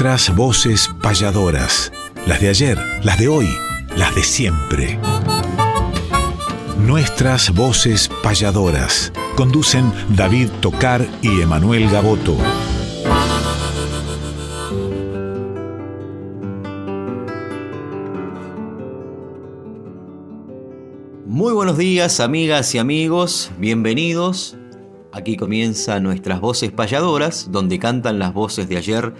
Nuestras voces payadoras, las de ayer, las de hoy, las de siempre. Nuestras voces payadoras. Conducen David Tocar y Emanuel Gaboto. Muy buenos días, amigas y amigos. Bienvenidos. Aquí comienza Nuestras Voces Payadoras, donde cantan las voces de ayer,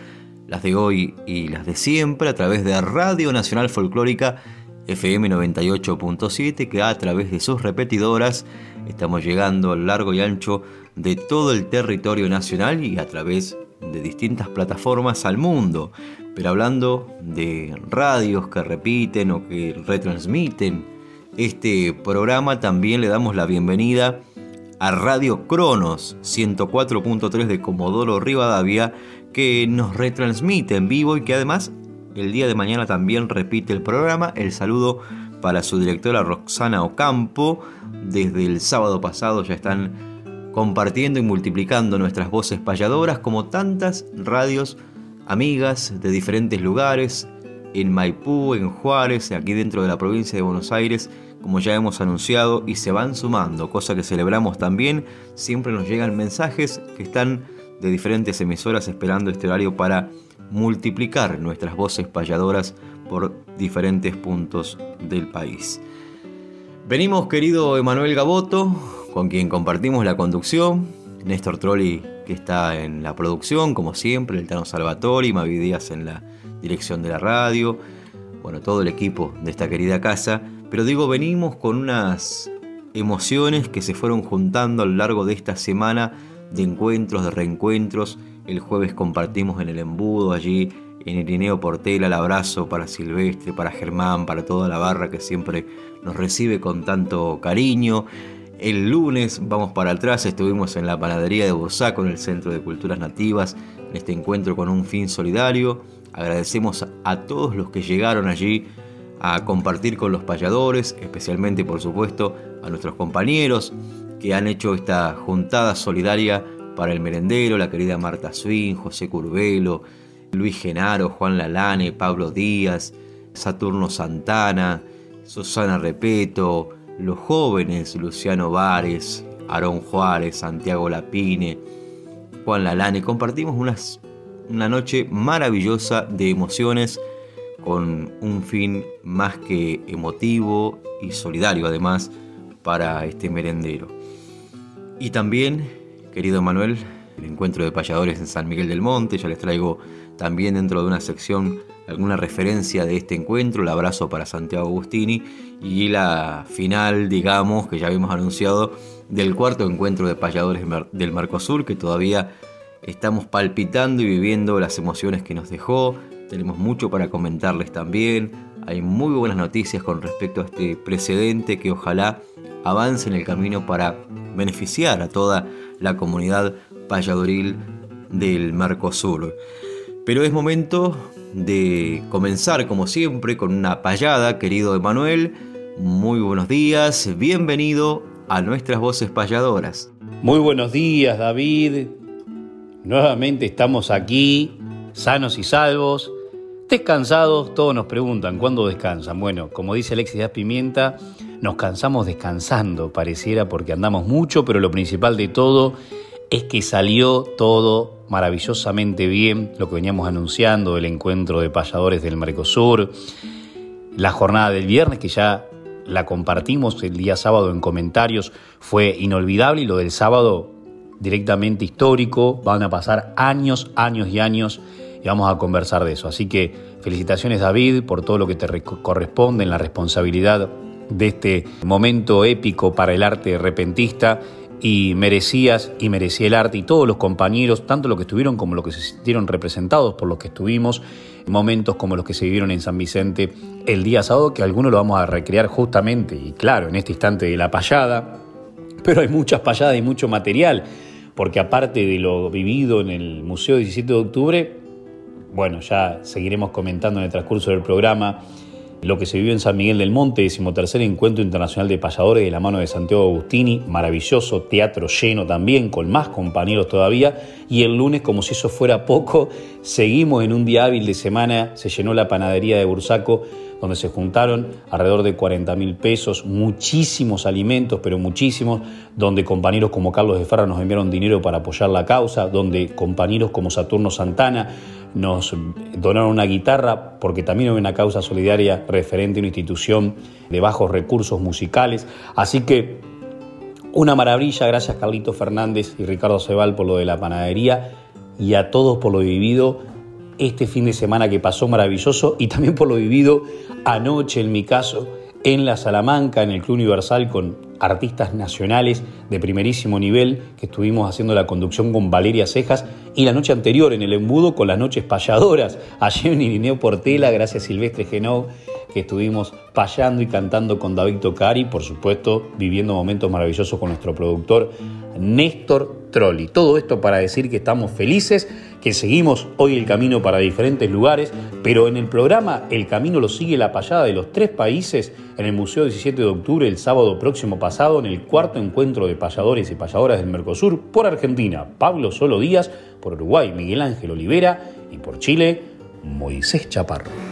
las de hoy y las de siempre a través de Radio Nacional Folclórica FM 98.7, que a través de sus repetidoras estamos llegando a lo largo y ancho de todo el territorio nacional y a través de distintas plataformas al mundo. Pero hablando de radios que repiten o que retransmiten este programa, también le damos la bienvenida a Radio Cronos 104.3 de Comodoro Rivadavia, que nos retransmite en vivo y que además el día de mañana también repite el programa. El saludo para su directora Roxana Ocampo. Desde el sábado pasado ya están compartiendo y multiplicando nuestras voces payadoras como tantas radios amigas de diferentes lugares, en Maipú, en Juárez, aquí dentro de la provincia de Buenos Aires, como ya hemos anunciado, y se van sumando, cosa que celebramos también. Siempre nos llegan mensajes que están de diferentes emisoras esperando este horario para multiplicar nuestras voces payadoras por diferentes puntos del país. Venimos, querido Emanuel Gaboto, con quien compartimos la conducción, Néstor Trolli, que está en la producción, como siempre, el Tano Salvatori, Mavi Díaz en la dirección de la radio, bueno, todo el equipo de esta querida casa, pero digo, venimos con unas emociones que se fueron juntando a lo largo de esta semana de encuentros, de reencuentros, el jueves compartimos en el embudo allí en Irineo Portela el abrazo para Silvestre, para Germán, para toda la barra que siempre nos recibe con tanto cariño. El lunes vamos para atrás, estuvimos en la panadería de Bosaco, en el Centro de Culturas Nativas, en este encuentro con un fin solidario. Agradecemos a todos los que llegaron allí a compartir con los payadores, especialmente por supuesto a nuestros compañeros que han hecho esta juntada solidaria para el merendero, la querida Marta Swin, José Curvelo, Luis Genaro, Juan Lalane, Pablo Díaz, Saturno Santana, Susana Repeto, los jóvenes Luciano Vares, Aarón Juárez, Santiago Lapine, Juan Lalane. Compartimos una noche maravillosa de emociones con un fin más que emotivo y solidario además para este merendero. Y también querido Manuel, el encuentro de payadores en San Miguel del Monte. Ya les traigo también dentro de una sección alguna referencia de este encuentro, el abrazo para Santiago Agustini y la final, digamos, que ya habíamos anunciado, del cuarto encuentro de payadores del Mercosur, que todavía estamos palpitando y viviendo las emociones que nos dejó. Tenemos mucho para comentarles también. Hay muy buenas noticias con respecto a este precedente que ojalá avance en el camino para beneficiar a toda la comunidad payadoril del Mercosur. Pero es momento de comenzar, como siempre, con una payada, querido Emanuel. Muy buenos días, bienvenido a nuestras voces payadoras. Muy buenos días, David. Nuevamente estamos aquí, sanos y salvos. Descansados, todos nos preguntan, ¿cuándo descansan? Bueno, como dice Alexis Díaz Pimienta, nos cansamos descansando, pareciera, porque andamos mucho, pero lo principal de todo es que salió todo maravillosamente bien, lo que veníamos anunciando, el encuentro de payadores del Mercosur, la jornada del viernes, que ya la compartimos el día sábado en comentarios, fue inolvidable y lo del sábado directamente histórico, van a pasar años, años y años y vamos a conversar de eso. Así que felicitaciones David por todo lo que te corresponde en la responsabilidad de este momento épico para el arte repentista y merecías y merecía el arte y todos los compañeros, tanto los que estuvieron como los que se sintieron representados por los que estuvimos, momentos como los que se vivieron en San Vicente el día sábado, que algunos lo vamos a recrear justamente y claro, en este instante de la payada, pero hay muchas payadas y mucho material, porque aparte de lo vivido en el Museo 17 de Octubre, bueno, ya seguiremos comentando en el transcurso del programa lo que se vivió en San Miguel del Monte, decimotercer encuentro internacional de payadores de la mano de Santiago Agustini, maravilloso, teatro lleno también, con más compañeros todavía, y el lunes, como si eso fuera poco, seguimos en un día hábil de semana, se llenó la panadería de Bursaco, donde se juntaron alrededor de 40 mil pesos, muchísimos alimentos, pero muchísimos, donde compañeros como Carlos de Ferra nos enviaron dinero para apoyar la causa, donde compañeros como Saturno Santana nos donaron una guitarra porque también hay una causa solidaria referente a una institución de bajos recursos musicales. Así que una maravilla, gracias Carlito Fernández y Ricardo Cebal por lo de la panadería y a todos por lo vivido este fin de semana que pasó maravilloso y también por lo vivido anoche en mi caso en la Salamanca, en el Club Universal con artistas nacionales de primerísimo nivel que estuvimos haciendo la conducción con Valeria Cejas y la noche anterior en el embudo con las noches payadoras, allí en Irineo Portela, gracias Silvestre Genov, que estuvimos payando y cantando con David Tocari, por supuesto viviendo momentos maravillosos con nuestro productor Néstor Trolli. Todo esto para decir que estamos felices, que seguimos hoy el camino para diferentes lugares, pero en el programa El Camino lo sigue la payada de los tres países en el Museo 17 de Octubre el sábado próximo pasado en el cuarto encuentro de payadores y payadoras del Mercosur por Argentina, Pablo Solo Díaz, por Uruguay, Miguel Ángel Olivera y por Chile, Moisés Chaparro.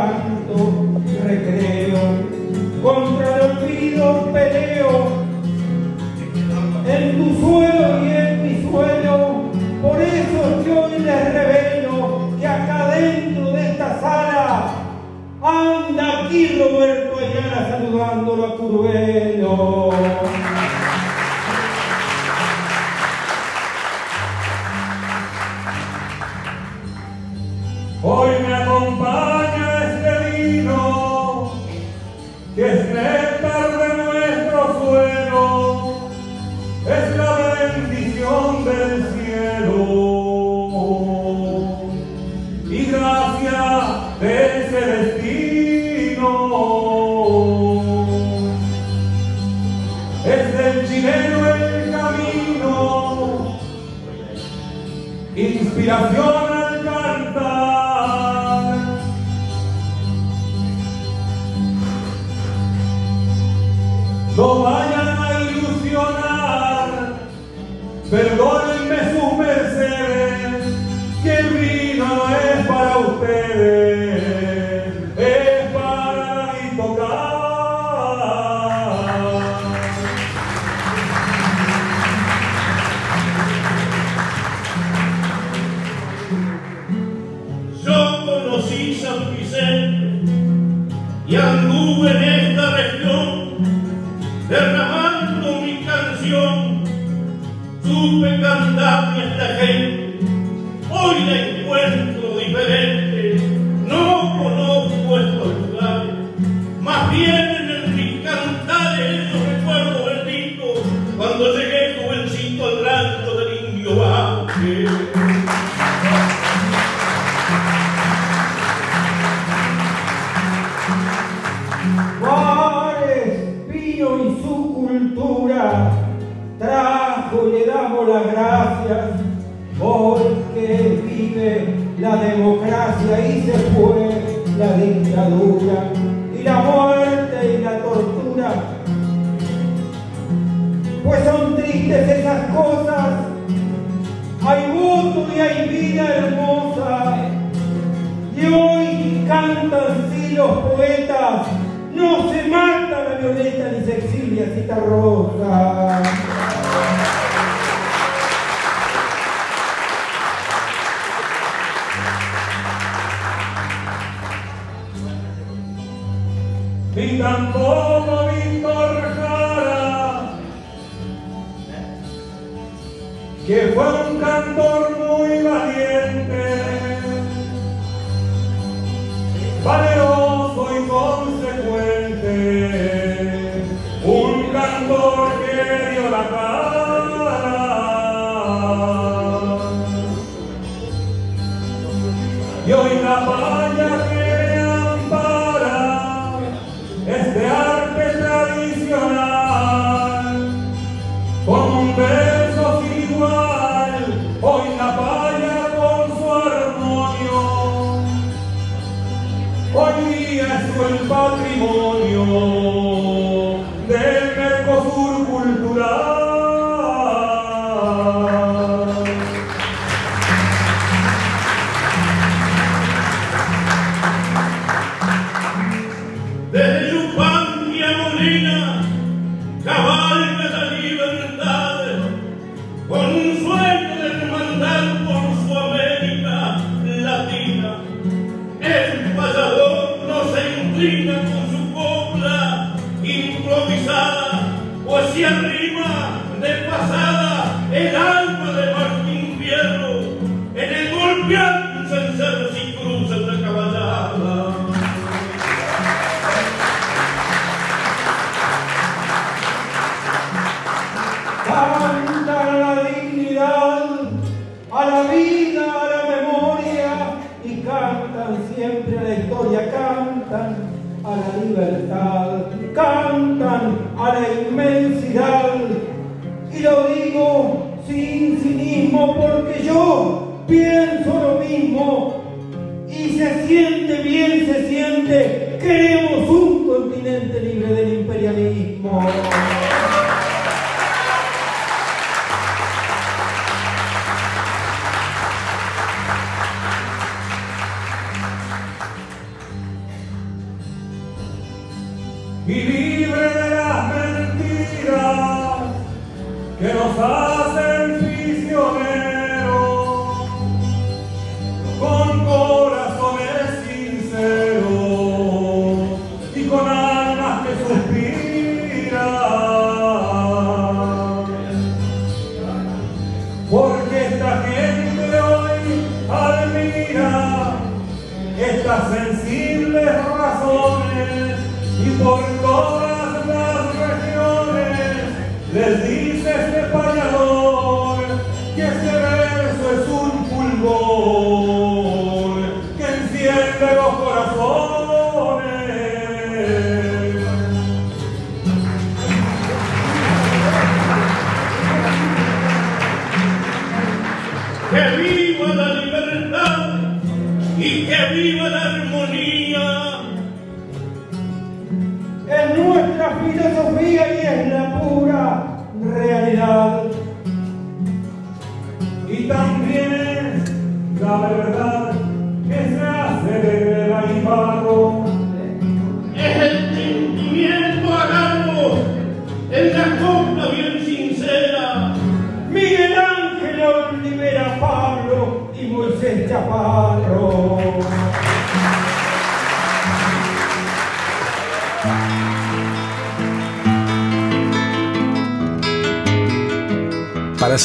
Impacto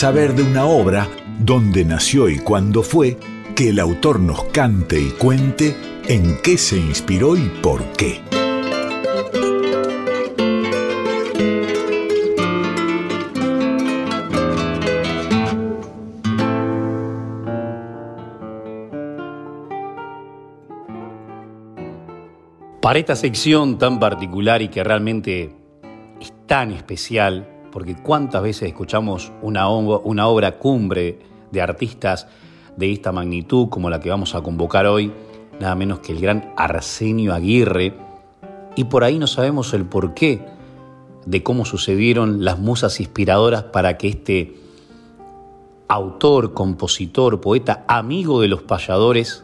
saber de una obra, dónde nació y cuándo fue, que el autor nos cante y cuente en qué se inspiró y por qué. Para esta sección tan particular y que realmente es tan especial, porque cuántas veces escuchamos una, una obra cumbre de artistas de esta magnitud como la que vamos a convocar hoy, nada menos que el gran Arsenio Aguirre, y por ahí no sabemos el porqué de cómo sucedieron las musas inspiradoras para que este autor, compositor, poeta, amigo de los payadores,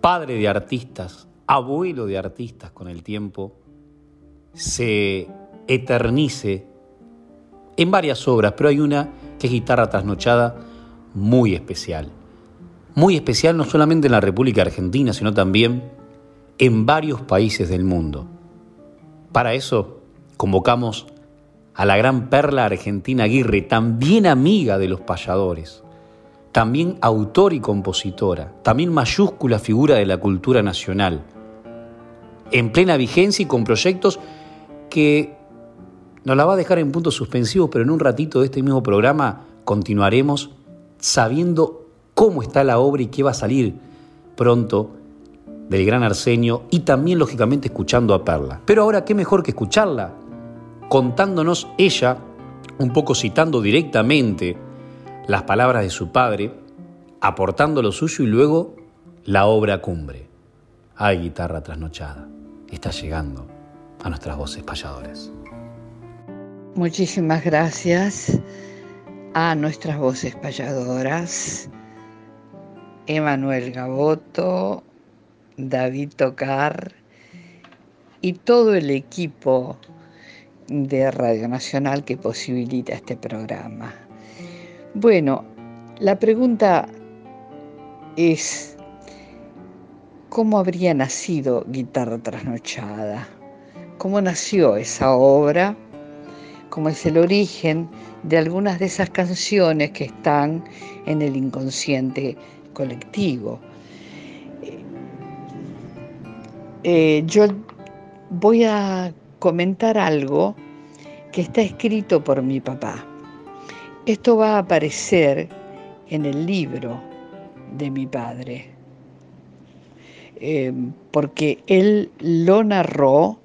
padre de artistas, abuelo de artistas con el tiempo, se eternice en varias obras, pero hay una que es Guitarra Trasnochada muy especial. Muy especial no solamente en la República Argentina, sino también en varios países del mundo. Para eso convocamos a la gran perla argentina Aguirre, también amiga de los payadores, también autor y compositora, también mayúscula figura de la cultura nacional en plena vigencia y con proyectos que nos la va a dejar en puntos suspensivos, pero en un ratito de este mismo programa continuaremos sabiendo cómo está la obra y qué va a salir pronto del gran Arsenio y también lógicamente escuchando a Perla. Pero ahora, ¿qué mejor que escucharla? Contándonos ella, un poco citando directamente las palabras de su padre, aportando lo suyo y luego la obra cumbre. Ay, guitarra trasnochada está llegando a nuestras voces payadoras. Muchísimas gracias a nuestras voces payadoras, Emanuel Gaboto, David Tocar y todo el equipo de Radio Nacional que posibilita este programa. Bueno, la pregunta es, cómo habría nacido Guitarra Trasnochada, cómo nació esa obra, cómo es el origen de algunas de esas canciones que están en el inconsciente colectivo. Eh, yo voy a comentar algo que está escrito por mi papá. Esto va a aparecer en el libro de mi padre. Eh, porque él lo narró,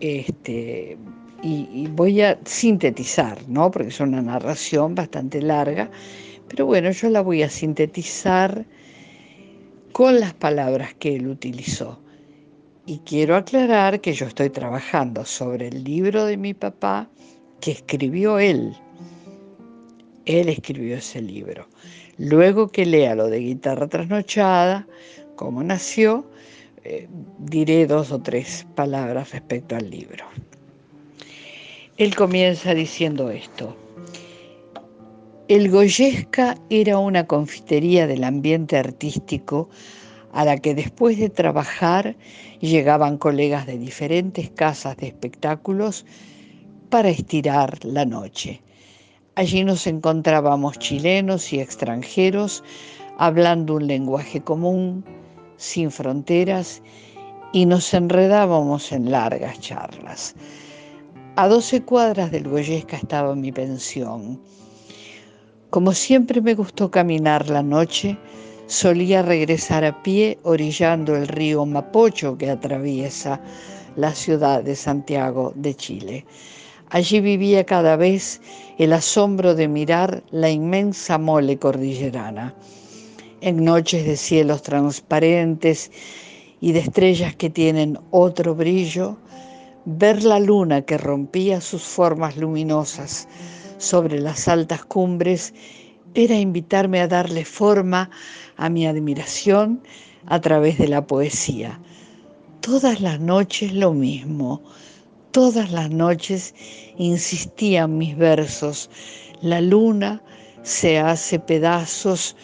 este, y, voy a sintetizar, ¿no? porque es una narración bastante larga, pero bueno, yo la voy a sintetizar con las palabras que él utilizó. Y quiero aclarar que yo estoy trabajando sobre el libro de mi papá que escribió él. Él escribió ese libro. Luego que lea lo de guitarra trasnochada, cómo nació, eh, diré dos o tres palabras respecto al libro. Él comienza diciendo esto. El Goyesca era una confitería del ambiente artístico a la que después de trabajar llegaban colegas de diferentes casas de espectáculos para estirar la noche. Allí nos encontrábamos chilenos y extranjeros hablando un lenguaje común, sin fronteras y nos enredábamos en largas charlas. A doce cuadras del Goyesca estaba mi pensión. Como siempre me gustó caminar la noche, solía regresar a pie orillando el río Mapocho que atraviesa la ciudad de Santiago de Chile. Allí vivía cada vez el asombro de mirar la inmensa mole cordillerana en noches de cielos transparentes y de estrellas que tienen otro brillo, Ver la luna que rompía sus formas luminosas sobre las altas cumbres era invitarme a darle forma a mi admiración a través de la poesía. Todas las noches lo mismo, todas las noches insistían mis versos, la luna se hace pedazos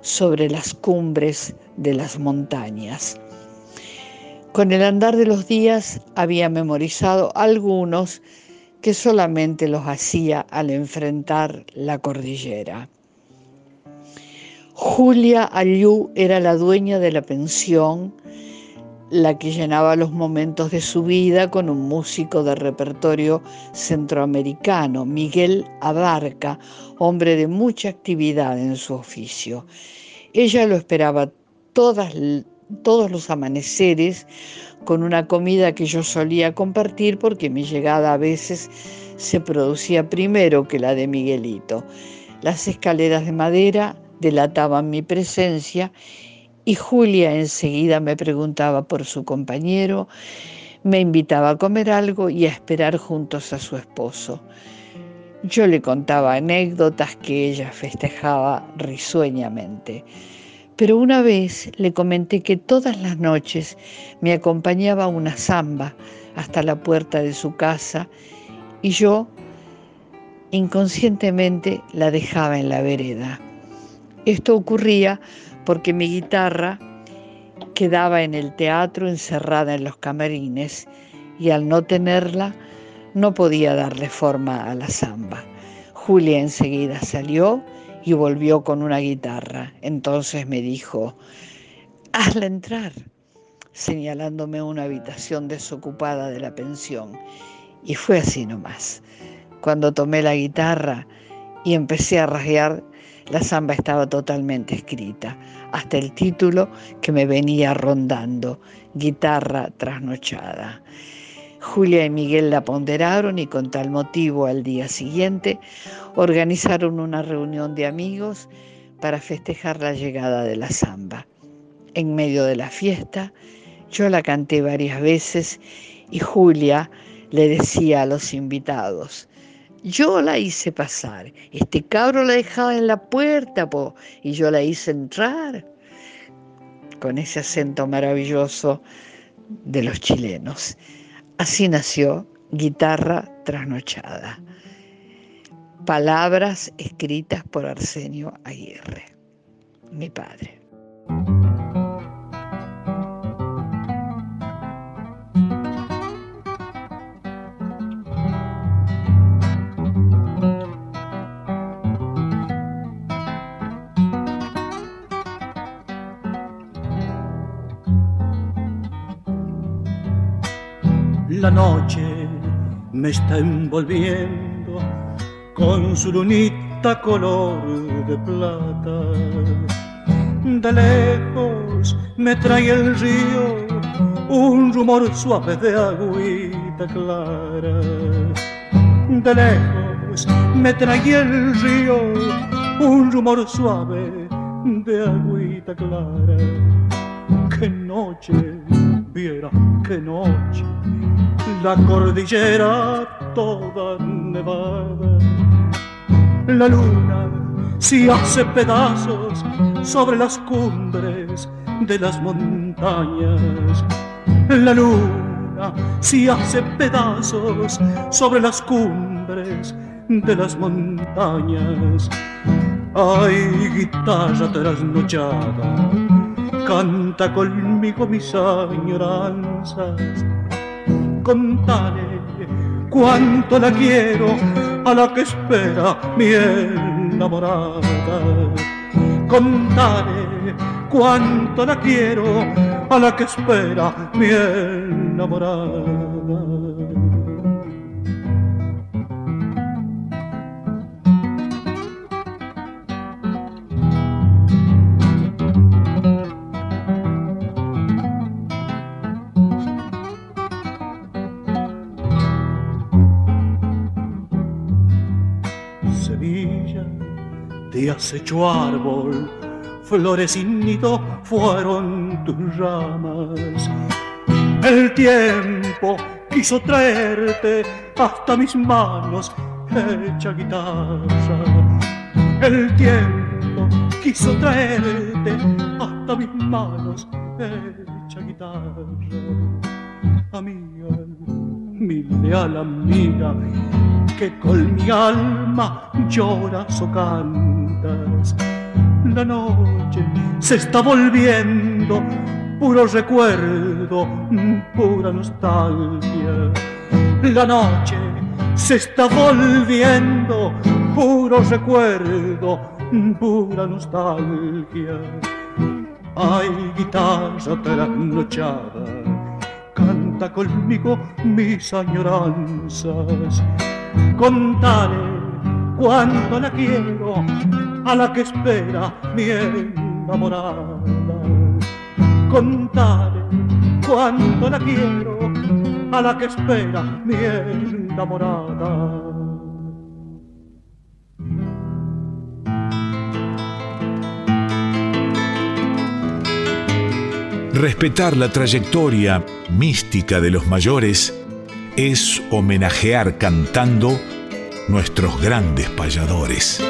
sobre las cumbres de las montañas. Con el andar de los días había memorizado algunos que solamente los hacía al enfrentar la cordillera. Julia Aliú era la dueña de la pensión, la que llenaba los momentos de su vida con un músico de repertorio centroamericano, Miguel Abarca, hombre de mucha actividad en su oficio. Ella lo esperaba todas, todos los amaneceres con una comida que yo solía compartir porque mi llegada a veces se producía primero que la de Miguelito. Las escaleras de madera delataban mi presencia y Julia enseguida me preguntaba por su compañero, me invitaba a comer algo y a esperar juntos a su esposo. Yo le contaba anécdotas que ella festejaba risueñamente. Pero una vez le comenté que todas las noches me acompañaba una zamba hasta la puerta de su casa y yo inconscientemente la dejaba en la vereda. Esto ocurría porque mi guitarra quedaba en el teatro encerrada en los camarines y al no tenerla no podía darle forma a la zamba. Julia enseguida salió y volvió con una guitarra. Entonces me dijo, hazla entrar, señalándome una habitación desocupada de la pensión. Y fue así nomás. Cuando tomé la guitarra y empecé a rasguear, la samba estaba totalmente escrita, hasta el título que me venía rondando, Guitarra trasnochada. Julia y Miguel la ponderaron y con tal motivo al día siguiente organizaron una reunión de amigos para festejar la llegada de la samba. En medio de la fiesta, yo la canté varias veces y Julia le decía a los invitados, yo la hice pasar, este cabro la dejaba en la puerta po, y yo la hice entrar, con ese acento maravilloso de los chilenos. Así nació Guitarra Trasnochada. Palabras escritas por Arsenio Aguirre, mi padre. La noche me está envolviendo con su lunita color de plata. De lejos me trae el río un rumor suave de agüita clara. De lejos me trae el río un rumor suave de agüita clara. Qué noche, viera qué noche la cordillera toda nevada. La luna se hace pedazos sobre las cumbres de las montañas. La luna se hace pedazos sobre las cumbres de las montañas. Ay, guitarra trasnochada, canta conmigo mis añoranzas contale cuánto la quiero a la que espera mi enamorada. Contale cuánto la quiero a la que espera mi enamorada. Te hecho árbol, flores sin nido fueron tus ramas. El tiempo quiso traerte hasta mis manos hecha guitarra. El tiempo quiso traerte hasta mis manos hecha guitarra. Amiga, mi leal amiga, que con mi alma lloras o cantas. La noche se está volviendo puro recuerdo, pura nostalgia. La noche se está volviendo puro recuerdo, pura nostalgia. Ay, guitarra trasnochada, canta conmigo mis añoranzas. Contale cuánto la quiero a la que espera mi enamorada. Contale cuánto la quiero a la que espera mi enamorada. Respetar la trayectoria mística de los mayores es homenajear cantando nuestros grandes payadores.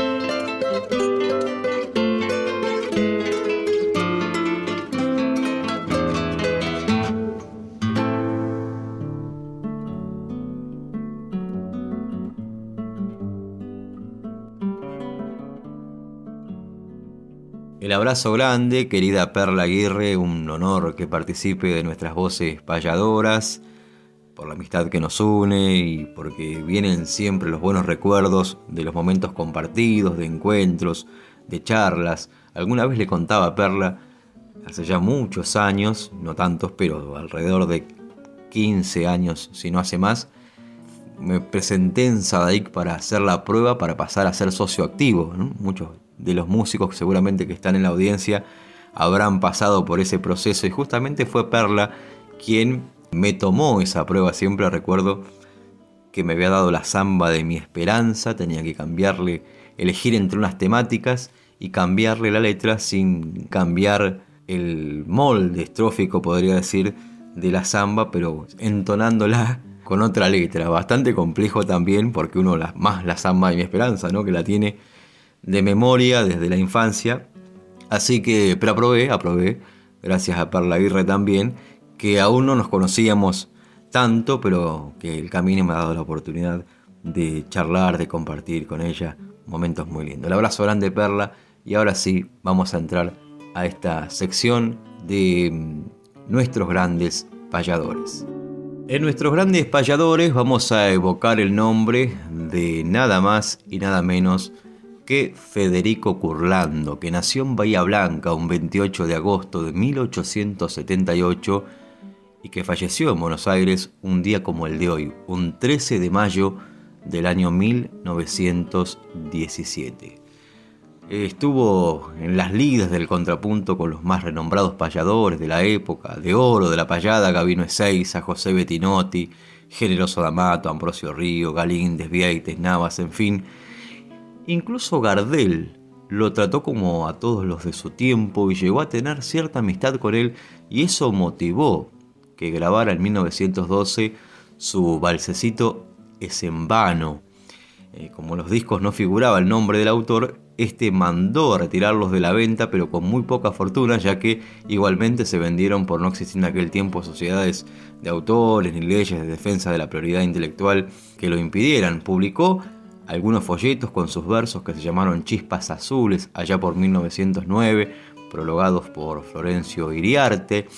El abrazo grande, querida Perla Aguirre, un honor que participe de nuestras voces payadoras, por la amistad que nos une y porque vienen siempre los buenos recuerdos de los momentos compartidos, de encuentros, de charlas. Alguna vez le contaba a Perla, hace ya muchos años, no tantos, pero alrededor de 15 años, si no hace más, me presenté en Sadaic para hacer la prueba para pasar a ser socio activo. Muchos de los músicos seguramente que están en la audiencia habrán pasado por ese proceso y justamente fue Perla quien me tomó esa prueba. Siempre recuerdo que me había dado la samba de mi esperanza, tenía que cambiarle, elegir entre unas temáticas y cambiarle la letra sin cambiar el molde estrófico, podría decir, de la samba, pero entonándola con otra letra. Bastante complejo también, porque uno la, más la samba de mi esperanza, ¿no? que la tiene de memoria desde la infancia. Así que, pero aprobé, aprobé, gracias a Perla Aguirre también, que aún no nos conocíamos tanto, pero que el camino me ha dado la oportunidad de charlar, de compartir con ella momentos muy lindos. El abrazo grande, Perla, y ahora sí, vamos a entrar a esta sección de mm, nuestros grandes payadores. En nuestros grandes payadores vamos a evocar el nombre de nada más y nada menos que Federico Curlando, que nació en Bahía Blanca un 28 de agosto de 1878 y que falleció en Buenos Aires un día como el de hoy, un 13 de mayo del año 1917. Estuvo en las lides del contrapunto con los más renombrados payadores de la época, de oro de la payada, Gabino Ezeiza, José Bettinotti, Generoso D'Amato, Ambrosio Río, Galíndez, Vieites, Navas, en fin, Incluso Gardel lo trató como a todos los de su tiempo y llegó a tener cierta amistad con él y eso motivó que grabara en 1912 su balsecito Es en vano. Eh, como los discos no figuraba el nombre del autor, este mandó retirarlos de la venta, pero con muy poca fortuna, ya que igualmente se vendieron por no existir en aquel tiempo sociedades de autores ni leyes de defensa de la prioridad intelectual que lo impidieran. Publicó algunos folletos con sus versos que se llamaron Chispas Azules allá por 1909, prologados por Florencio Iriarte,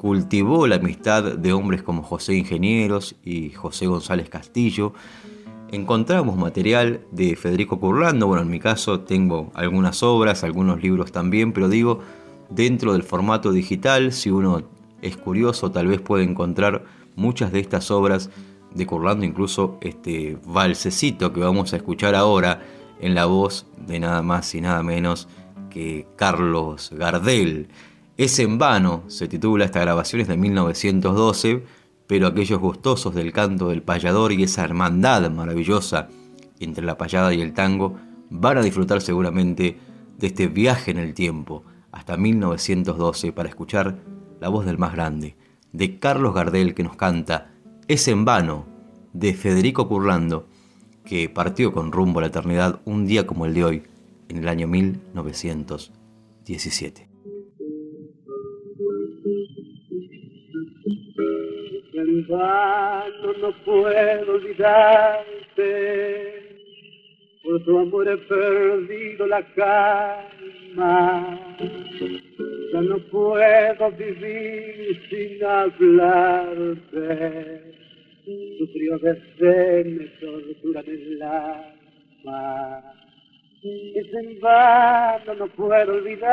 cultivó la amistad de hombres como José Ingenieros y José González Castillo. Encontramos material de Federico Curlando, bueno, en mi caso tengo algunas obras, algunos libros también, pero digo, dentro del formato digital, si uno es curioso, tal vez puede encontrar muchas de estas obras decurrando incluso este valsecito que vamos a escuchar ahora en la voz de nada más y nada menos que Carlos Gardel. Es en vano, se titula esta grabación, es de 1912, pero aquellos gustosos del canto del payador y esa hermandad maravillosa entre la payada y el tango van a disfrutar seguramente de este viaje en el tiempo hasta 1912 para escuchar la voz del más grande, de Carlos Gardel que nos canta Es en vano, de Federico Curlando, que partió con rumbo a la eternidad un día como el de hoy, en el año 1917. En vano no puedo olvidarte, por tu amor he perdido la calma. Ya no puedo vivir sin hablarte. Tu frío desdén me tortura el alma. Es en vano, no puedo olvidarte.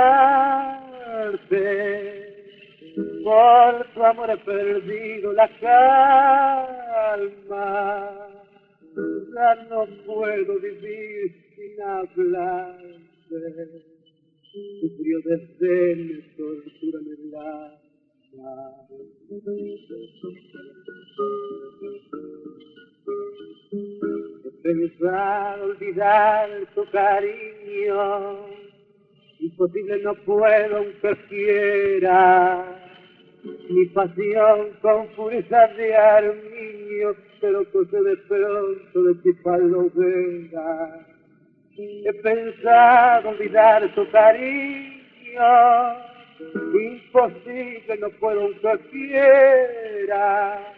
Por tu amor he perdido la calma. Ya no puedo vivir sin hablarte. Tu frío desdén tortura en el alma. Olvidar tu cariño, imposible no puedo aunque quiera. Mi pasión con fuerza de armiño, pero cose de pronto de ti palomera. He pensado olvidar tu cariño, imposible no puedo aunque quiera.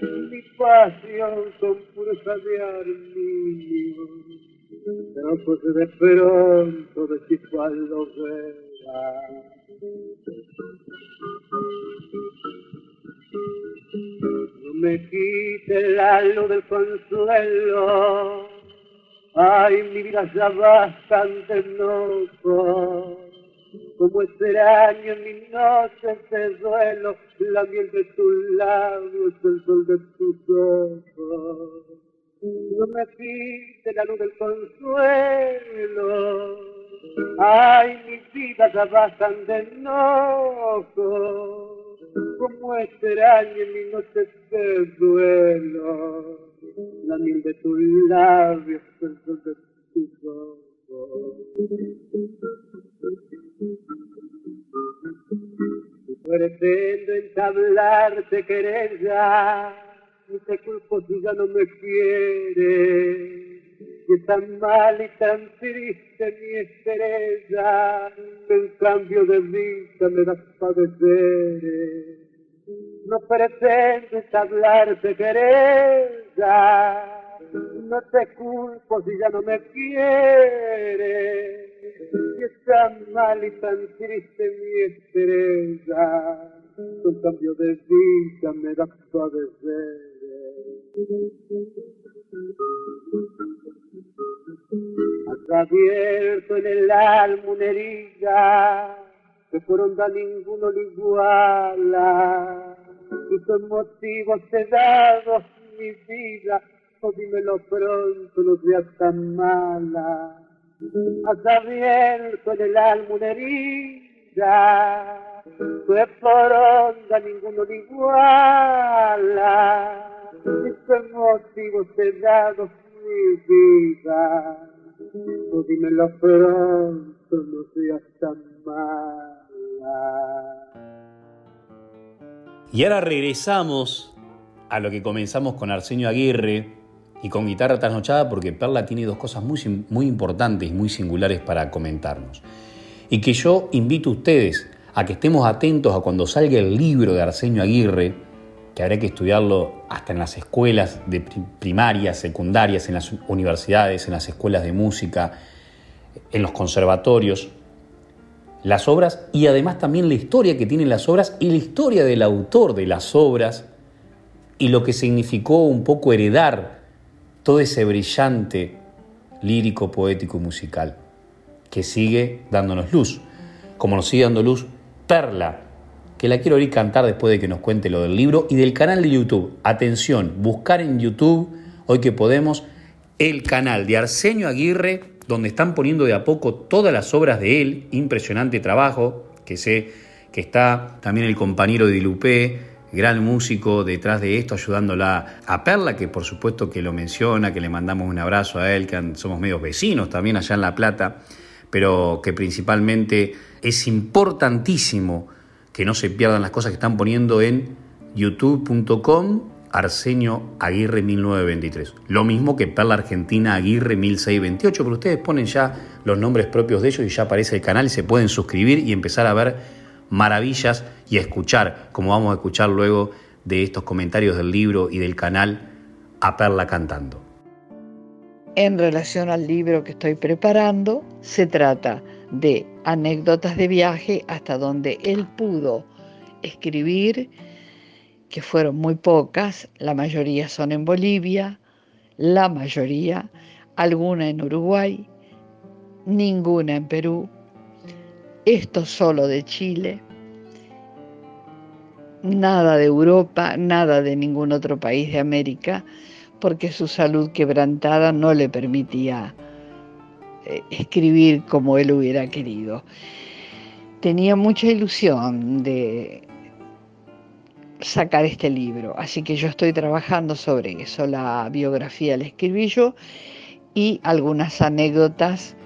Mi pasión con fuerza de armiño, pero cose de pronto de ti palomera. No me quite la luz del consuelo. Ay, mi vida ya bastante enojo. Como extraño en mi noche de duelo, la miel de tus labios, el sol de tus ojos. No me quite la luz del consuelo. Ay, mi vida ya bastante enojo como extraño en mi noche de duelo, la miel de tus labios, el sol de tus ojos. Pretendo entablarte querella, y te culpo si ya no me quieres. Y es tan mal y tan triste mi estrella, que en cambio de vida me das padecer. No pretendo hablarte querella, no te culpo si ya no me quieres. Y es tan mal y tan triste mi estrella, que en cambio de vida me das padecer. Has abierto en el alma una herida que por onda ninguno le iguala. Y con motivos he dado mi vida, o dímelo pronto, no seas tan mala. Has abierto en el alma una herida que por onda ninguno le iguala. Y ahora regresamos a lo que comenzamos con Arsenio Aguirre y con guitarra trasnochada porque Perla tiene dos cosas muy, muy importantes y muy singulares para comentarnos. Y que yo invito a ustedes a que estemos atentos a cuando salga el libro de Arsenio Aguirre, que habrá que estudiarlo hasta en las escuelas de primarias, secundarias, en las universidades, en las escuelas de música, en los conservatorios, las obras y además también la historia que tienen las obras y la historia del autor de las obras y lo que significó un poco heredar todo ese brillante lírico, poético y musical que sigue dándonos luz, como nos sigue dando luz Perla, que la quiero oír cantar después de que nos cuente lo del libro y del canal de YouTube. Atención, buscar en YouTube, hoy que podemos, el canal de Arsenio Aguirre donde están poniendo de a poco todas las obras de él, impresionante trabajo, que sé que está también el compañero de Dilupé, gran músico detrás de esto, ayudándola a Perla, que por supuesto que lo menciona, que le mandamos un abrazo a él, que somos medios vecinos también allá en La Plata, pero que principalmente es importantísimo que no se pierdan las cosas que están poniendo en youtube.com Arsenio Aguirre 1923. Lo mismo que Perla Argentina Aguirre 1628, pero ustedes ponen ya los nombres propios de ellos y ya aparece el canal y se pueden suscribir y empezar a ver maravillas y a escuchar, como vamos a escuchar luego de estos comentarios del libro y del canal, a Perla cantando. En relación al libro que estoy preparando, se trata de anécdotas de viaje hasta donde él pudo escribir, que fueron muy pocas, la mayoría son en Bolivia, la mayoría, alguna en Uruguay, ninguna en Perú, esto solo de Chile, nada de Europa, nada de ningún otro país de América, porque su salud quebrantada no le permitía escribir como él hubiera querido. Tenía mucha ilusión de sacar este libro, así que yo estoy trabajando sobre eso. La biografía la escribí yo y algunas anécdotas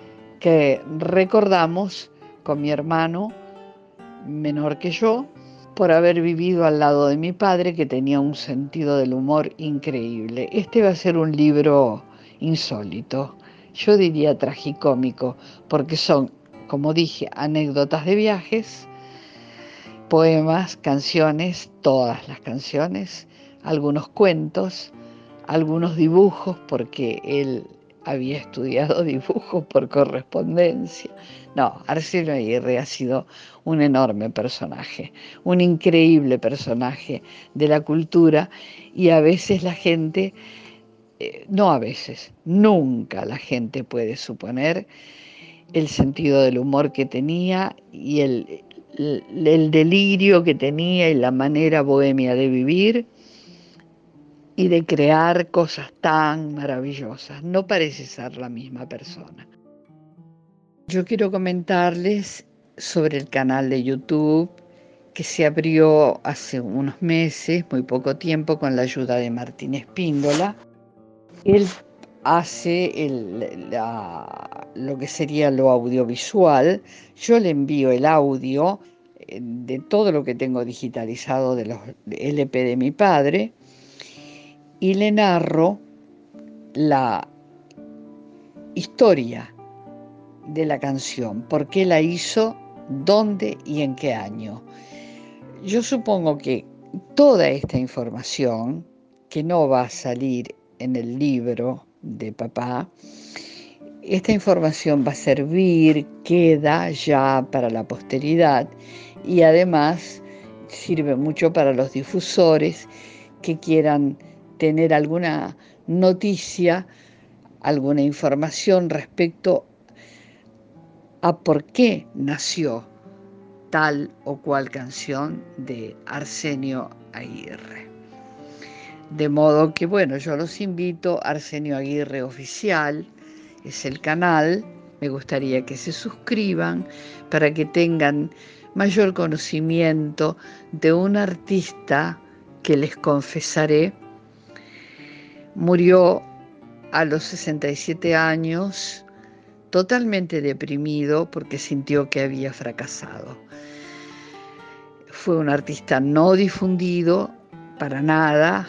que recordamos con mi hermano menor que yo por haber vivido al lado de mi padre que tenía un sentido del humor increíble. Este va a ser un libro insólito, yo diría tragicómico, porque son, como dije, anécdotas de viajes, poemas, canciones, todas las canciones, algunos cuentos, algunos dibujos, porque él había estudiado dibujo por correspondencia. No, Arsenio Aguirre ha sido un enorme personaje, un increíble personaje de la cultura y a veces la gente, eh, no a veces, nunca la gente puede suponer el sentido del humor que tenía y el, el delirio que tenía y la manera bohemia de vivir y de crear cosas tan maravillosas. No parece ser la misma persona. Yo quiero comentarles sobre el canal de YouTube que se abrió hace unos meses, muy poco tiempo, con la ayuda de Martín Espíndola. Él hace lo que sería lo audiovisual. Yo le envío el audio eh, de todo lo que tengo digitalizado de los LP de mi padre y le narro la historia de la canción, por qué la hizo, dónde y en qué año. Yo supongo que toda esta información, que no va a salir en el libro de papá, esta información va a servir, queda ya para la posteridad y además sirve mucho para los difusores que quieran tener alguna noticia, alguna información respecto a por qué nació tal o cual canción de Arsenio Aguirre. De modo que, bueno, yo los invito, Arsenio Aguirre Oficial es el canal, me gustaría que se suscriban para que tengan mayor conocimiento de un artista que les confesaré Murió a los 67 años totalmente deprimido porque sintió que había fracasado. Fue un artista no difundido para nada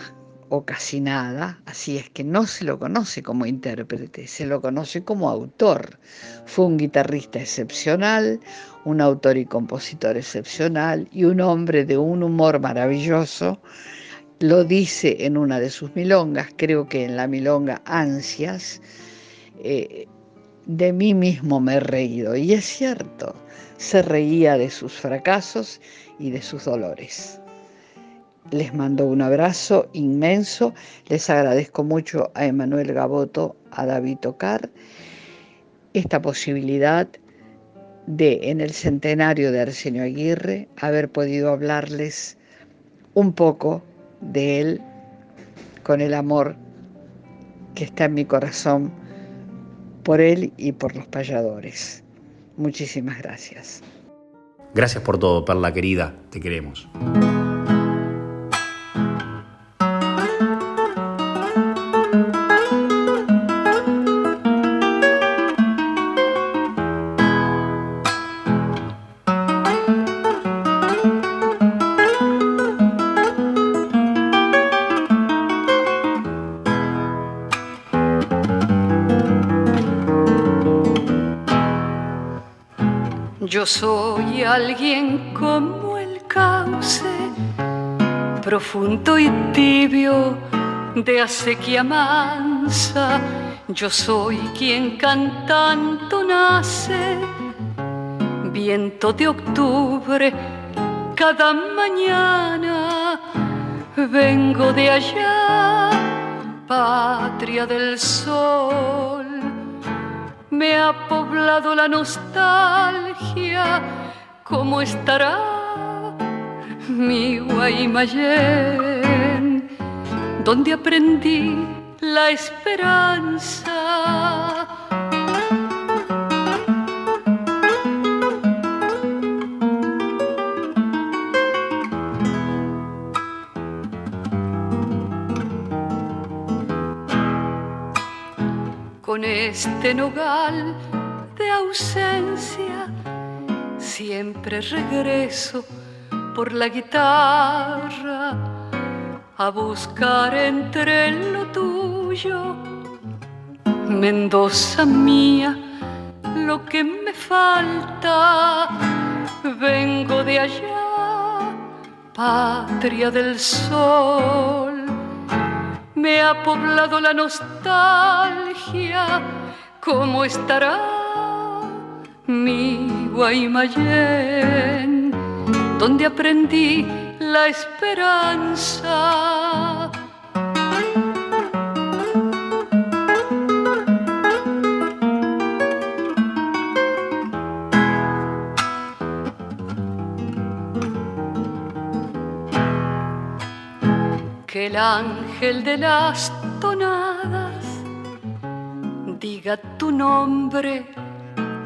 o casi nada, así es que no se lo conoce como intérprete, se lo conoce como autor. Fue un guitarrista excepcional, un autor y compositor excepcional y un hombre de un humor maravilloso lo dice en una de sus milongas, creo que en la milonga Ansias, eh, de mí mismo me he reído. Y es cierto, se reía de sus fracasos y de sus dolores. Les mando un abrazo inmenso, les agradezco mucho a Emanuel Gaboto, a David Tocar, esta posibilidad de, en el centenario de Arsenio Aguirre, haber podido hablarles un poco de Él con el amor que está en mi corazón por Él y por los payadores. Muchísimas gracias. Gracias por todo, Perla querida, te queremos. Yo soy alguien como el cauce, profundo y tibio de acequia mansa. Yo soy quien cantando nace, viento de octubre cada mañana. Vengo de allá, patria del sol me ha poblado la nostalgia, ¿cómo estará mi Guaymallén? Donde aprendí la esperanza. con este nogal de ausencia, siempre regreso por la guitarra a buscar entre lo tuyo, Mendoza mía, lo que me falta, vengo de allá, patria del sol. Me ha poblado la nostalgia, ¿cómo estará mi Guaymallén? Donde aprendí la esperanza. Que el ángel de las tonadas diga tu nombre,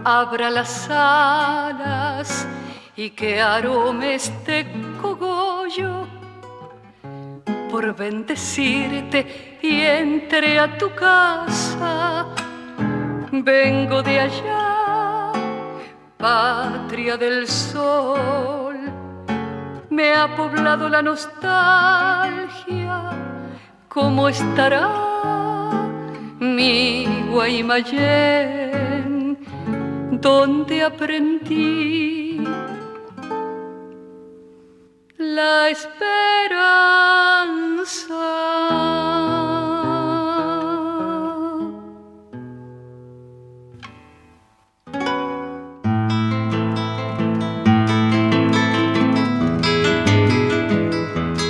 abra las alas y que arome este cogollo por bendecirte y entre a tu casa. Vengo de allá, patria del sol me ha poblado la nostalgia, ¿cómo estará mi Guaymallén? Donde aprendí la esperanza.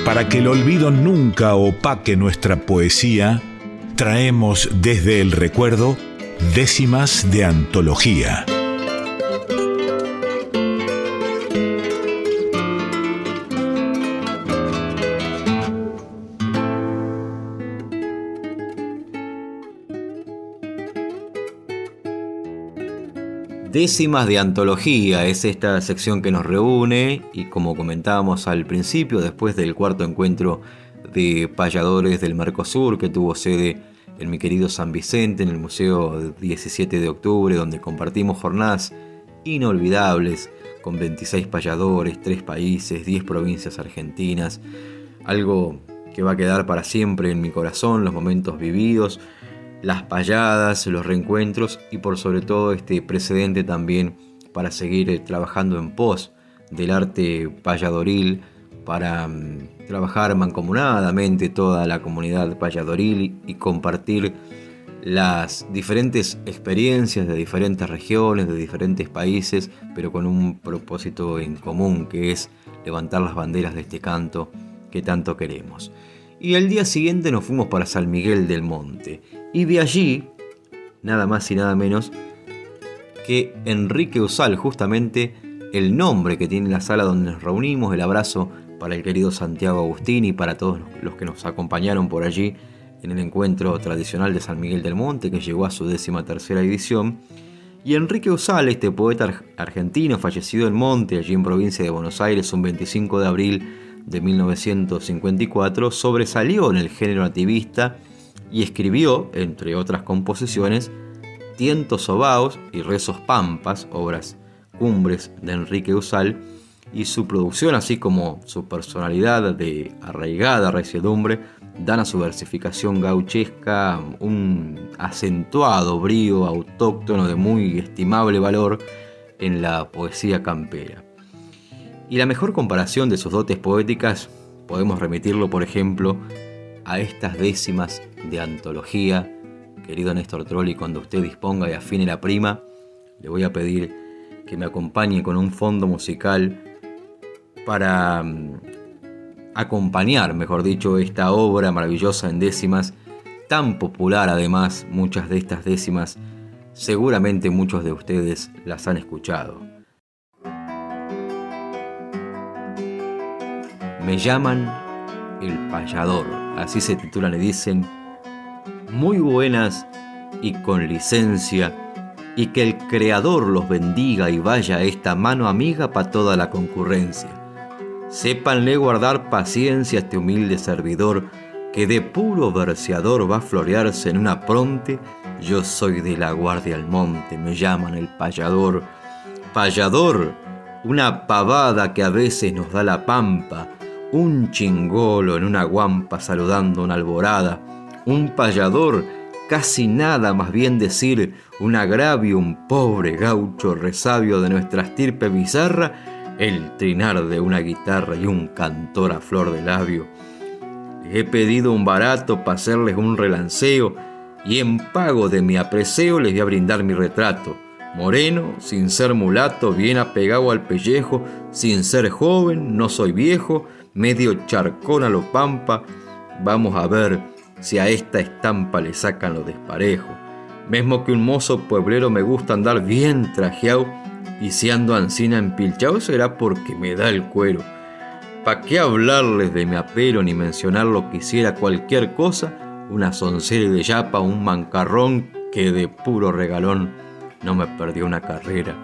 Para que el olvido nunca opaque nuestra poesía, traemos desde el recuerdo décimas de antología. Décimas de antología. Es esta sección que nos reúne y como comentábamos al principio, después del cuarto encuentro de payadores del Mercosur que tuvo sede en mi querido San Vicente, en el Museo 17 de Octubre, donde compartimos jornadas inolvidables con 26 payadores, 3 países, 10 provincias argentinas, algo que va a quedar para siempre en mi corazón, los momentos vividos, las payadas, los reencuentros y por sobre todo este precedente también para seguir trabajando en pos del arte payadoril, para mm, trabajar mancomunadamente toda la comunidad payadoril y compartir las diferentes experiencias de diferentes regiones, de diferentes países, pero con un propósito en común que es levantar las banderas de este canto que tanto queremos. Y al día siguiente nos fuimos para San Miguel del Monte. Y de allí, nada más y nada menos que Enrique Usal, justamente el nombre que tiene la sala donde nos reunimos, el abrazo para el querido Santiago Agustín y para todos los que nos acompañaron por allí en el encuentro tradicional de San Miguel del Monte que llegó a su décima tercera edición. Y Enrique Usal, este poeta argentino fallecido en Monte, allí en provincia de Buenos Aires, un 25 de abril de 1954, sobresalió en el género nativista y escribió, entre otras composiciones, Tientos Sobaos y Rezos Pampas, obras cumbres de Enrique Usal, y su producción, así como su personalidad de arraigada resiedumbre, dan a su versificación gauchesca un acentuado brío autóctono de muy estimable valor en la poesía campera. Y la mejor comparación de sus dotes poéticas podemos remitirlo, por ejemplo, a estas décimas de antología. Querido Néstor Trolli, cuando usted disponga y afine la prima, le voy a pedir que me acompañe con un fondo musical para mm, acompañar, mejor dicho, esta obra maravillosa en décimas, tan popular además, muchas de estas décimas, seguramente muchos de ustedes las han escuchado. Me llaman el payador, así se titulan y dicen, muy buenas y con licencia, y que el Creador los bendiga y vaya esta mano amiga para toda la concurrencia. Sépanle guardar paciencia a este humilde servidor, que de puro verseador va a florearse en una pronte. Yo soy de la guardia al monte, me llaman el payador. Payador, una pavada que a veces nos da la pampa, un chingolo en una guampa saludando una alborada, un payador, casi nada más bien decir, un agravio, un pobre gaucho resabio de nuestra estirpe bizarra, el trinar de una guitarra y un cantor a flor de labio. he pedido un barato para hacerles un relanceo y en pago de mi apreseo les voy a brindar mi retrato. Moreno, sin ser mulato, bien apegado al pellejo, sin ser joven, no soy viejo, medio charcón a lo pampa. Vamos a ver si a esta estampa le sacan lo desparejo. Mesmo que un mozo pueblero me gusta andar bien trajeado y si ando ansina empilchado será porque me da el cuero. ¿Pa' qué hablarles de mi apelo ni mencionar lo que hiciera cualquier cosa? Una soncera de yapa, un mancarrón que de puro regalón no me perdió una carrera.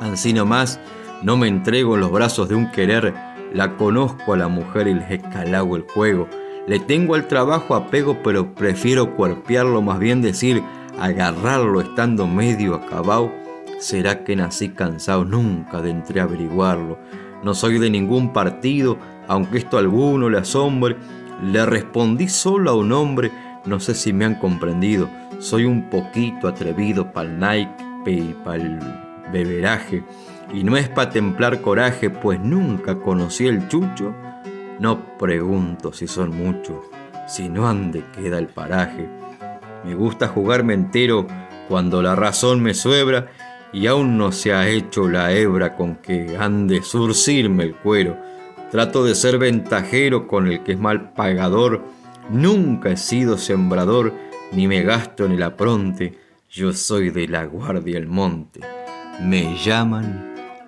Ansí más, no me entrego en los brazos de un querer, la conozco a la mujer y les escalago el juego. Le tengo al trabajo apego, pero prefiero cuerpearlo, más bien decir, agarrarlo estando medio acabado ¿Será que nací cansado? Nunca de entre averiguarlo. No soy de ningún partido, aunque esto a alguno le asombre. Le respondí solo a un hombre, no sé si me han comprendido. Soy un poquito atrevido pa'l Nike y pa'l beberaje. Y no es pa' templar coraje, pues nunca conocí el chucho. No pregunto si son muchos, si no ande queda el paraje. Me gusta jugarme entero cuando la razón me suebra y aún no se ha hecho la hebra con que han de surcirme el cuero. Trato de ser ventajero con el que es mal pagador. Nunca he sido sembrador, ni me gasto en el apronte. Yo soy de la guardia del monte. Me llaman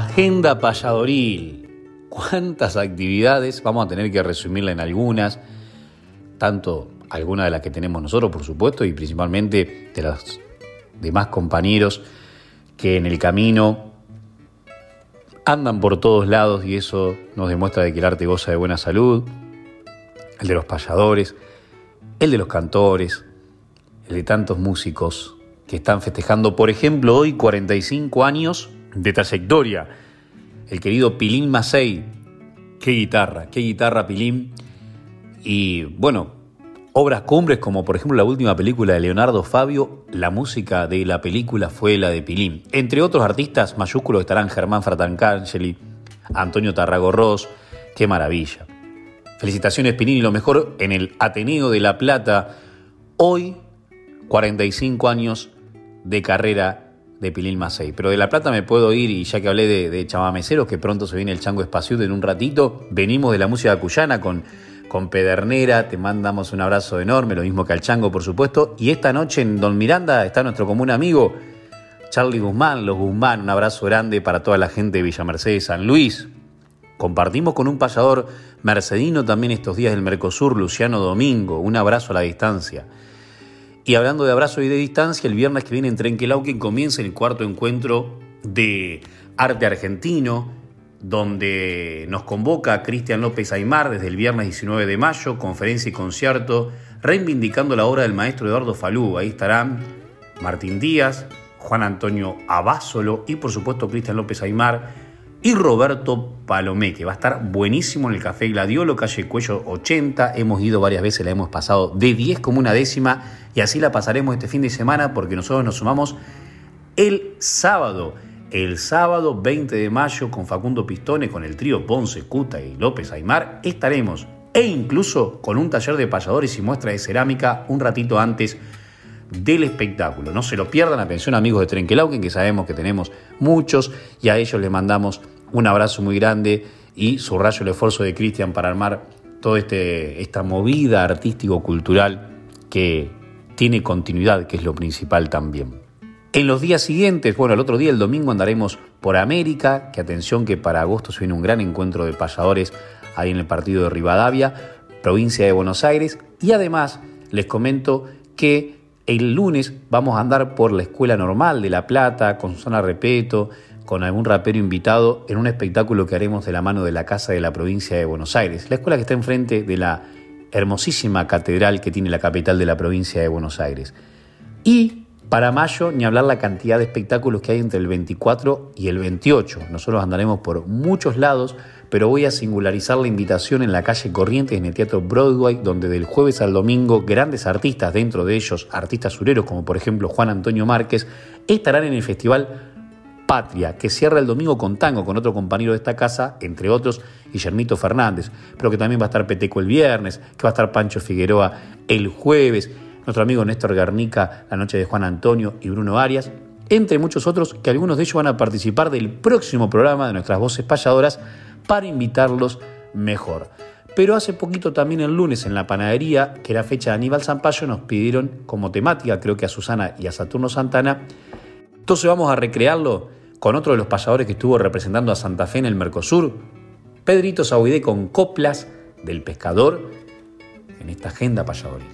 Agenda payadoril. ¿Cuántas actividades? Vamos a tener que resumirla en algunas, tanto algunas de las que tenemos nosotros, por supuesto, y principalmente de las demás compañeros que en el camino andan por todos lados y eso nos demuestra de que el arte goza de buena salud, el de los payadores, el de los cantores, el de tantos músicos que están festejando, por ejemplo, hoy 45 años de trayectoria. El querido Pilín Macei, qué guitarra, qué guitarra Pilín. Y bueno, obras cumbres como por ejemplo la última película de Leonardo Fabio, la música de la película fue la de Pilín. Entre otros artistas mayúsculos estarán Germán Fratancangeli, Antonio Tarragorros, qué maravilla. Felicitaciones Pilín y lo mejor en el Ateneo de La Plata. Hoy, 45 años de carrera de Pilín Macei. Pero de La Plata me puedo ir, y ya que hablé de, de chamameceros, que pronto se viene el Chango Espaciudo en un ratito, venimos de la música cuyana con con Pedernera, te mandamos un abrazo enorme, lo mismo que al Chango, por supuesto. Y esta noche en Don Miranda está nuestro común amigo Charlie Guzmán, los Guzmán, un abrazo grande para toda la gente de Villa Mercedes, San Luis. Compartimos con un payador mercedino también estos días del Mercosur, Luciano Domingo, un abrazo a la distancia. Y hablando de abrazo y de distancia, el viernes que viene en Trenquelauquen comienza el cuarto encuentro de arte argentino, donde nos convoca Cristian López Aymar desde el viernes 19 de mayo, conferencia y concierto, reivindicando la obra del maestro Eduardo Falú. Ahí estarán Martín Díaz, Juan Antonio Abásolo y por supuesto Cristian López Aymar y Roberto Palomé, que va a estar buenísimo en el Café Gladiolo, calle Cuello 80. Hemos ido varias veces, la hemos pasado de 10 como una décima y así la pasaremos este fin de semana porque nosotros nos sumamos el sábado el sábado 20 de mayo con Facundo Pistone, con el trío Ponce, Cuta y López Aymar, estaremos e incluso con un taller de payadores y muestra de cerámica un ratito antes del espectáculo. No se lo pierdan, atención amigos de Trenquelauquen, que sabemos que tenemos muchos y a ellos les mandamos un abrazo muy grande y subrayo el esfuerzo de Cristian para armar toda este, esta movida artístico-cultural que tiene continuidad, que es lo principal también. En los días siguientes, bueno, el otro día, el domingo, andaremos por América, que atención que para agosto se viene un gran encuentro de payadores ahí en el partido de Rivadavia, provincia de Buenos Aires, y además les comento que el lunes vamos a andar por la Escuela Normal de La Plata, con Susana Repeto, con algún rapero invitado, en un espectáculo que haremos de la mano de la Casa de la Provincia de Buenos Aires, la escuela que está enfrente de la hermosísima catedral que tiene la capital de la provincia de Buenos Aires. Y para mayo, ni hablar la cantidad de espectáculos que hay entre el 24 y el 28. Nosotros andaremos por muchos lados, pero voy a singularizar la invitación en la calle Corrientes, en el Teatro Broadway, donde del jueves al domingo grandes artistas, dentro de ellos artistas sureros como por ejemplo Juan Antonio Márquez, estarán en el Festival Patria, que cierra el domingo con tango con otro compañero de esta casa, entre otros Guillermito Fernández, pero que también va a estar Peteco el viernes, que va a estar Pancho Figueroa el jueves nuestro amigo Néstor Garnica, la noche de Juan Antonio y Bruno Arias, entre muchos otros que algunos de ellos van a participar del próximo programa de nuestras voces payadoras para invitarlos mejor. Pero hace poquito también el lunes en la panadería, que era fecha de Aníbal Zampayo, nos pidieron como temática, creo que a Susana y a Saturno Santana. Entonces vamos a recrearlo con otro de los payadores que estuvo representando a Santa Fe en el Mercosur, Pedrito Sauidé con coplas del pescador en esta agenda payadoril.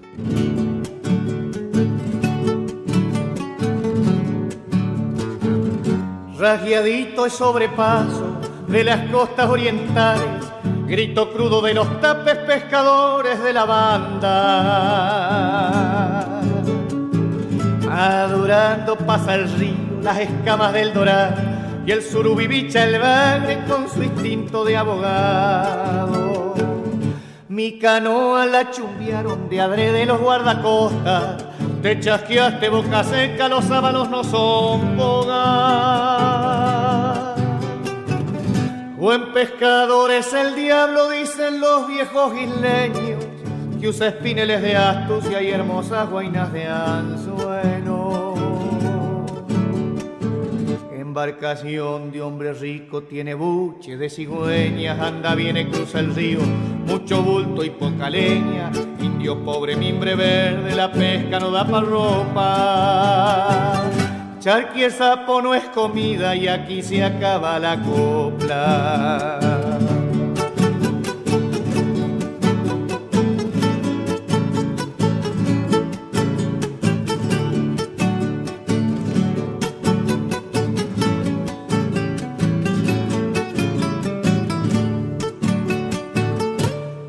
El sobrepaso de las costas orientales, grito crudo de los tapes pescadores de la banda. Adorando pasa el río, las escamas del dorado y el surubibicha el bagre con su instinto de abogado. Mi canoa la chumbiaron de adrede los guardacostas te chasqueaste boca seca, los sábanos no son boga. Buen pescador es el diablo, dicen los viejos isleños, que usa espineles de astucia y hermosas guainas de anzuelo. Embarcación de hombre rico tiene buche de cigüeñas, anda, viene, cruza el río, mucho bulto y poca leña indio pobre, mimbre verde, la pesca no da pa' ropa. Charqui el sapo no es comida y aquí se acaba la copla.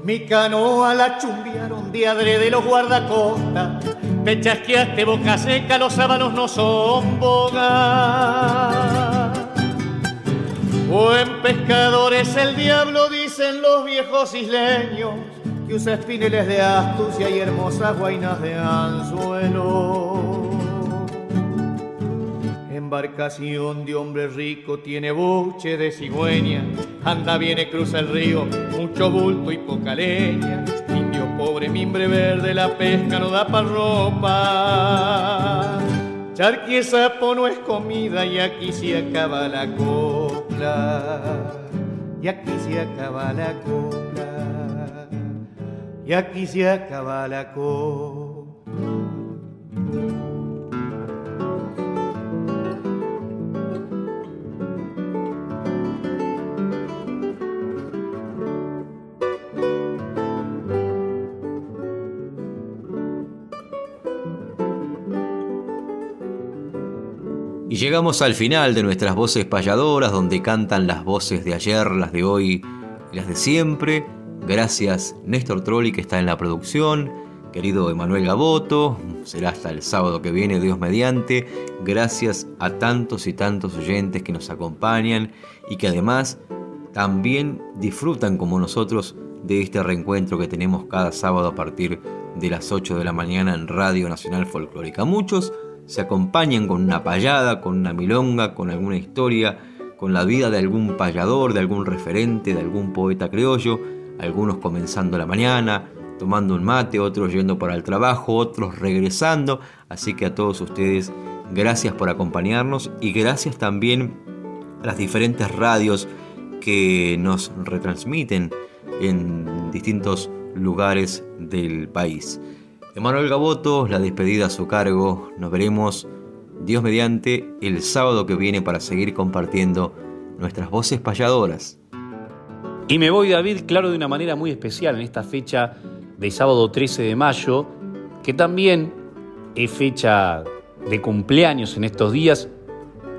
Mi canoa la chumbiaron de adrede los guardacostas. Te chasqueaste boca seca, los sábanos no son boga. Buen pescador es el diablo, dicen los viejos isleños, que usa espineles de astucia y hermosas guainas de anzuelo. Embarcación de hombre rico tiene buche de cigüeña, anda, viene, cruza el río, mucho bulto y poca leña. Mimbre verde, la pesca no da pa' ropa. Charqui sapo no es comida y aquí se acaba la copla. Y aquí se acaba la copla. Y aquí se acaba la copla. Llegamos al final de nuestras voces payadoras, donde cantan las voces de ayer, las de hoy y las de siempre. Gracias Néstor Trolli que está en la producción, querido Emanuel Gaboto, será hasta el sábado que viene, Dios mediante. Gracias a tantos y tantos oyentes que nos acompañan y que además también disfrutan como nosotros de este reencuentro que tenemos cada sábado a partir de las 8 de la mañana en Radio Nacional Folclórica. Muchos se acompañan con una payada, con una milonga, con alguna historia, con la vida de algún payador, de algún referente, de algún poeta criollo, algunos comenzando la mañana, tomando un mate, otros yendo para el trabajo, otros regresando. Así que a todos ustedes, gracias por acompañarnos y gracias también a las diferentes radios que nos retransmiten en distintos lugares del país. Emanuel Gaboto, la despedida a su cargo. Nos veremos, Dios mediante, el sábado que viene para seguir compartiendo nuestras voces payadoras. Y me voy, David, claro, de una manera muy especial en esta fecha de sábado 13 de mayo, que también es fecha de cumpleaños en estos días.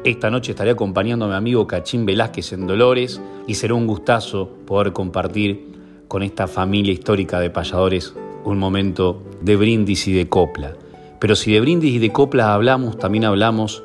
Esta noche estaré acompañando a mi amigo Cachín Velázquez en Dolores y será un gustazo poder compartir con esta familia histórica de payadores un momento de brindis y de copla. Pero si de brindis y de copla hablamos, también hablamos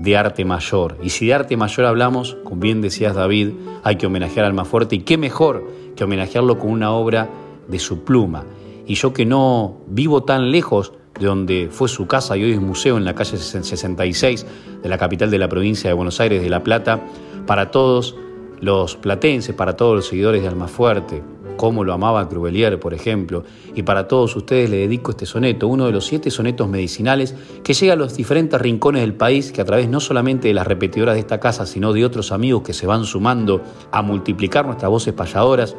de arte mayor. Y si de arte mayor hablamos, como bien decías David, hay que homenajear al más fuerte. Y qué mejor que homenajearlo con una obra de su pluma. Y yo que no vivo tan lejos de donde fue su casa y hoy es museo en la calle 66 de la capital de la provincia de Buenos Aires, de La Plata, para todos los platenses, para todos los seguidores de Almafuerte, cómo lo amaba Crubelier, por ejemplo, y para todos ustedes le dedico este soneto, uno de los siete sonetos medicinales que llega a los diferentes rincones del país, que a través no solamente de las repetidoras de esta casa, sino de otros amigos que se van sumando a multiplicar nuestras voces payadoras,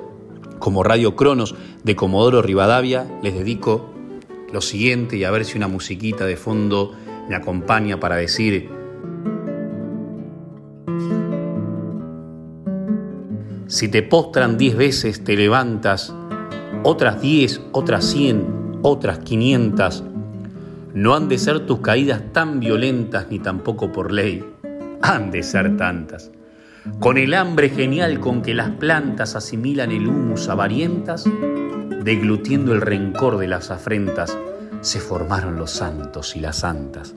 como Radio Cronos de Comodoro Rivadavia, les dedico lo siguiente y a ver si una musiquita de fondo me acompaña para decir Si te postran diez veces, te levantas, otras diez, otras cien, otras quinientas. No han de ser tus caídas tan violentas ni tampoco por ley, han de ser tantas. Con el hambre genial con que las plantas asimilan el humus avarientas, deglutiendo el rencor de las afrentas, se formaron los santos y las santas.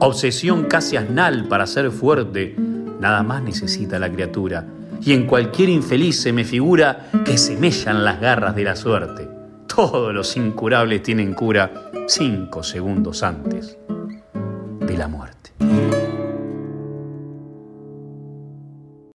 Obsesión casi asnal para ser fuerte, nada más necesita la criatura y en cualquier infeliz se me figura que se mellan las garras de la suerte. Todos los incurables tienen cura cinco segundos antes de la muerte.